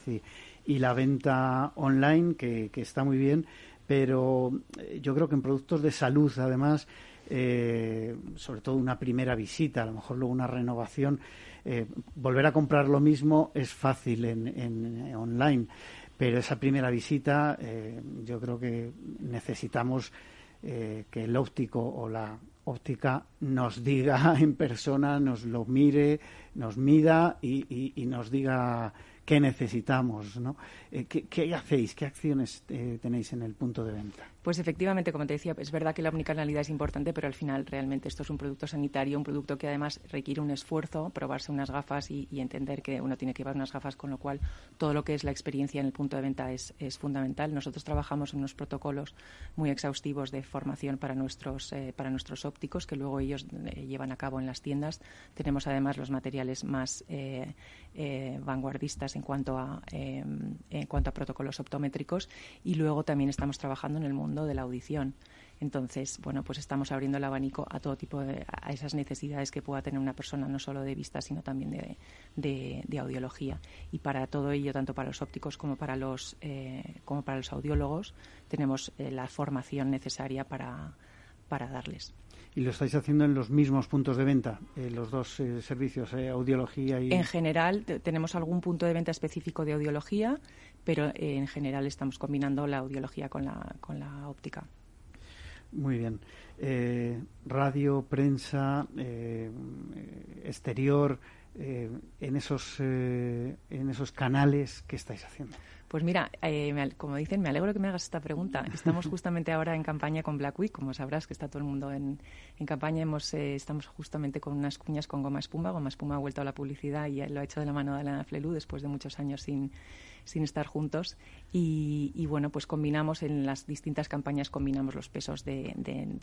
Speaker 2: y, la venta online, que, está muy bien, pero eh, yo creo que en productos de salud, además, eh, sobre todo una primera visita, a lo mejor luego una renovación, volver a comprar lo mismo es fácil en, en online, pero esa primera visita yo creo que necesitamos eh, que el óptico o la óptica nos diga en persona, nos lo mire, nos mida y, nos diga qué necesitamos, ¿no? Eh, ¿qué, hacéis? ¿Qué acciones eh, tenéis en el punto de venta?
Speaker 6: Pues efectivamente, como te decía, es verdad que la omnicanalidad es importante, pero al final realmente esto es un producto sanitario, un producto que además requiere un esfuerzo, probarse unas gafas y, entender que uno tiene que llevar unas gafas, con lo cual todo lo que es la experiencia en el punto de venta es, fundamental. Nosotros trabajamos en unos protocolos muy exhaustivos de formación para nuestros, eh, para nuestros ópticos, que luego ellos llevan a cabo en las tiendas. Tenemos además los materiales más vanguardistas en cuanto a, em, en cuanto a protocolos optométricos y luego también estamos trabajando en el mundo de la audición. Entonces, bueno, pues estamos abriendo el abanico a todo tipo de a esas necesidades que pueda tener una persona, no solo de vista, sino también de, de, audiología. Y para todo ello, tanto para los ópticos como para los, eh, como para los audiólogos, tenemos eh, la formación necesaria para, para darles
Speaker 2: y lo estáis haciendo en los mismos puntos de venta, eh, los dos eh, servicios, eh, audiología y.
Speaker 6: En general, tenemos algún punto de venta específico de audiología, pero en general estamos combinando la audiología con la, con la óptica.
Speaker 2: Muy bien. radio, prensa, exterior, en, esos, en esos canales, ¿qué estáis haciendo?
Speaker 6: Pues mira, eh, como dicen, me alegro que me hagas esta pregunta. Estamos justamente ahora en campaña con Black Week, como sabrás que está todo el mundo en, campaña. Hemos, eh, estamos justamente con unas cuñas con goma espuma. Goma espuma ha vuelto a la publicidad y lo ha hecho de la mano de la Flelu después de muchos años sin, sin estar juntos. Y, bueno, pues combinamos en las distintas campañas, combinamos los pesos de,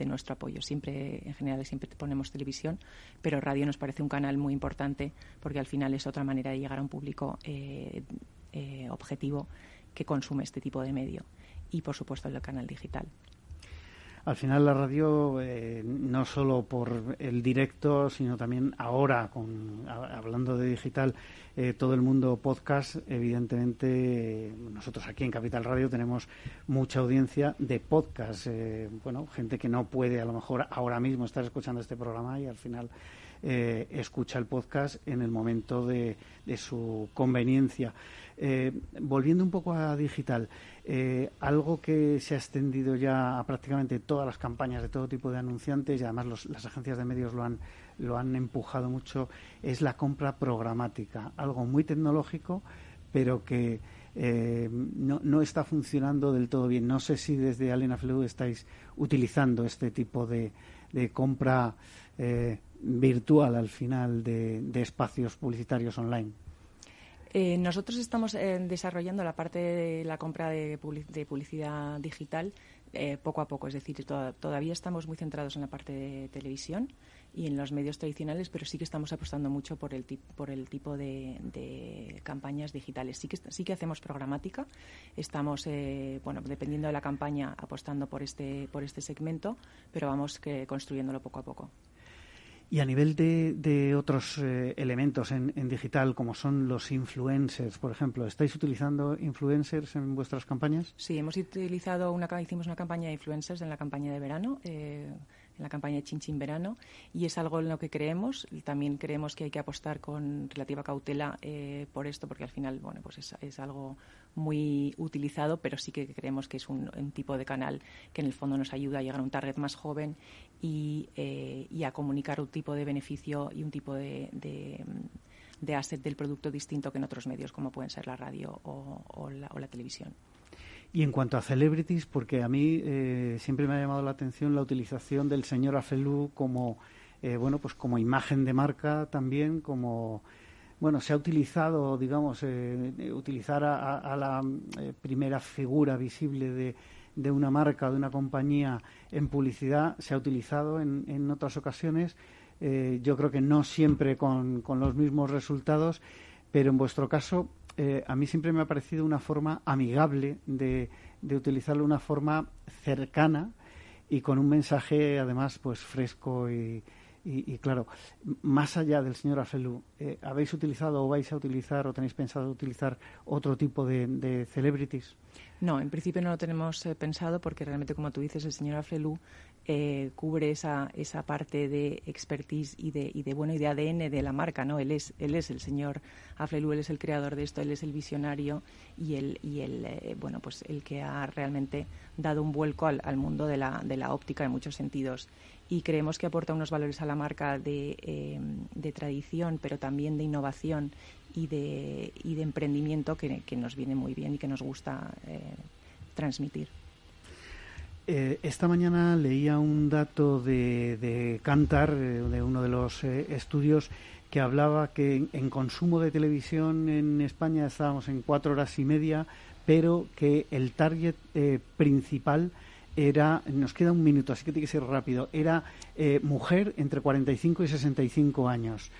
Speaker 6: nuestro apoyo. Siempre, en general, siempre ponemos televisión, pero radio nos parece un canal muy importante porque al final es otra manera de llegar a un público eh, eh, objetivo que consume este tipo de medio y, por supuesto, el canal digital.
Speaker 2: Al final la radio, eh, no solo por el directo, sino también ahora, con, hablando de digital, eh, todo el mundo podcast, evidentemente nosotros aquí en Capital Radio tenemos mucha audiencia de podcast. bueno, gente que no puede a lo mejor ahora mismo estar escuchando este programa y al final escucha el podcast en el momento de su conveniencia. Eh, volviendo un poco a digital, eh, algo que se ha extendido ya a prácticamente todas las campañas de todo tipo de anunciantes y además las agencias de medios lo han, lo han empujado mucho, es la compra programática, algo muy tecnológico, pero que eh, no, no, está funcionando del todo bien. No sé si desde Alena Flew estáis utilizando este tipo de, de compra virtual al final de espacios publicitarios online.
Speaker 6: Eh, nosotros estamos eh, desarrollando la parte de la compra de, publicidad digital eh, poco a poco, es decir, todavía estamos muy centrados en la parte de televisión y en los medios tradicionales, pero sí que estamos apostando mucho por el, por el tipo de, campañas digitales. Sí que, sí que hacemos programática, estamos, eh, bueno, dependiendo de la campaña, apostando por este, por este segmento, pero vamos que, construyéndolo poco a poco.
Speaker 2: Y a nivel de, otros eh, elementos en, digital, como son los influencers, por ejemplo, ¿estáis utilizando influencers en vuestras campañas?
Speaker 6: Sí, hemos utilizado una, hicimos una campaña de influencers en la campaña de verano. Eh, en la campaña de Verano y es algo en lo que creemos. También creemos que hay que apostar con relativa cautela eh, por esto porque al final bueno, pues es, algo muy utilizado, pero sí que creemos que es un, tipo de canal que en el fondo nos ayuda a llegar a un target más joven y, eh, a comunicar un tipo de beneficio y un tipo de, asset del producto distinto que en otros medios como pueden ser la radio o la televisión.
Speaker 2: Y en cuanto a celebrities, porque a mí eh, siempre me ha llamado la atención la utilización del señor Afelú como, eh, bueno, pues como imagen de marca también, como, bueno, se ha utilizado, digamos, eh, utilizar a, la primera figura visible de, de, una marca, de una compañía en publicidad, se ha utilizado en, en otras ocasiones. yo creo que no siempre con, con los mismos resultados, pero en vuestro caso eh, a mí siempre me ha parecido una forma amigable de, de utilizarlo, una forma cercana y con un mensaje además pues fresco y, y, claro, más allá del señor Afelu, eh, ¿habéis utilizado o vais a utilizar o tenéis pensado utilizar otro tipo de, de celebrities?
Speaker 6: No, en principio no lo tenemos eh, pensado porque realmente, como tú dices, el señor Afelu eh, cubre esa, esa parte de expertise y de, y de bueno y de ADN de la marca, ¿no? Él es, él es el señor Aflelu, él es el creador de esto, él es el visionario y el, y el eh, bueno pues el que ha realmente dado un vuelco al, mundo de la, de la óptica en muchos sentidos y creemos que aporta unos valores a la marca de, eh, de tradición, pero también de innovación y de, y de emprendimiento que, que, nos viene muy bien y que nos gusta transmitir.
Speaker 2: Eh, esta mañana leía un dato de, de Cantar, eh, de uno de los eh, estudios, que hablaba que en, consumo de televisión en España estábamos en cuatro horas y media, pero que el target principal era, nos queda un minuto, así que tiene que ser rápido, era mujer entre 45 y 65 años.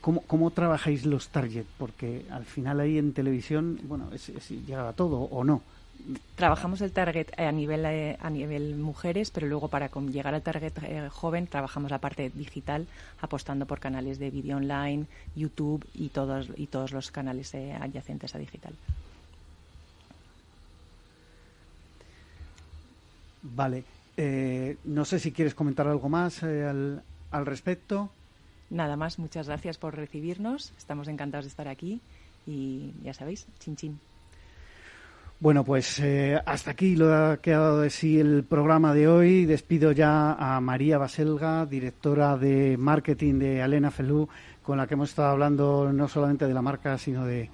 Speaker 2: ¿cómo, ¿cómo, trabajáis los target? Porque al final ahí en televisión, bueno, es, llega a todo o no
Speaker 6: trabajamos el target a nivel eh, a nivel mujeres, pero luego para llegar al target eh, joven trabajamos la parte digital apostando por canales de vídeo online, YouTube y todos y todos los canales eh, adyacentes a digital.
Speaker 2: Vale. no sé si quieres comentar algo más al, al respecto.
Speaker 6: Nada más, muchas gracias por recibirnos. Estamos encantados de estar aquí y ya sabéis, chin chin.
Speaker 2: Bueno, pues eh, hasta aquí lo ha quedado de sí el programa de hoy. Despido ya a María Baselga, directora de marketing de Alena Felú, con la que hemos estado hablando no solamente de la marca, sino de,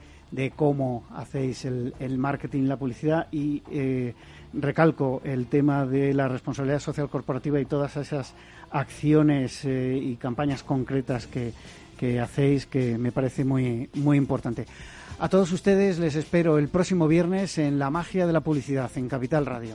Speaker 2: cómo hacéis el, marketing, la publicidad y eh, recalco el tema de la responsabilidad social corporativa y todas esas acciones eh, y campañas concretas que, que hacéis que me parece muy, muy importante. A todos ustedes les espero el próximo viernes en La Magia de la Publicidad en Capital Radio.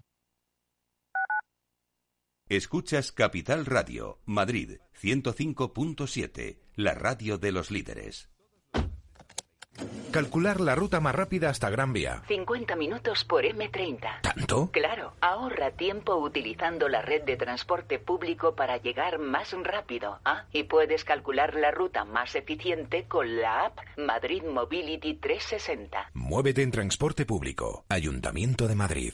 Speaker 1: Escuchas Capital Radio, Madrid 105.7, la radio de los líderes.
Speaker 4: Calcular la ruta más rápida hasta Gran Vía.
Speaker 5: 50 minutos por M30.
Speaker 4: ¿Tanto?
Speaker 5: Claro, ahorra tiempo utilizando la red de transporte público para llegar más rápido. ¿ah? Y puedes calcular la ruta más eficiente con la app Madrid Mobility 360.
Speaker 4: Muévete en transporte público. Ayuntamiento de Madrid.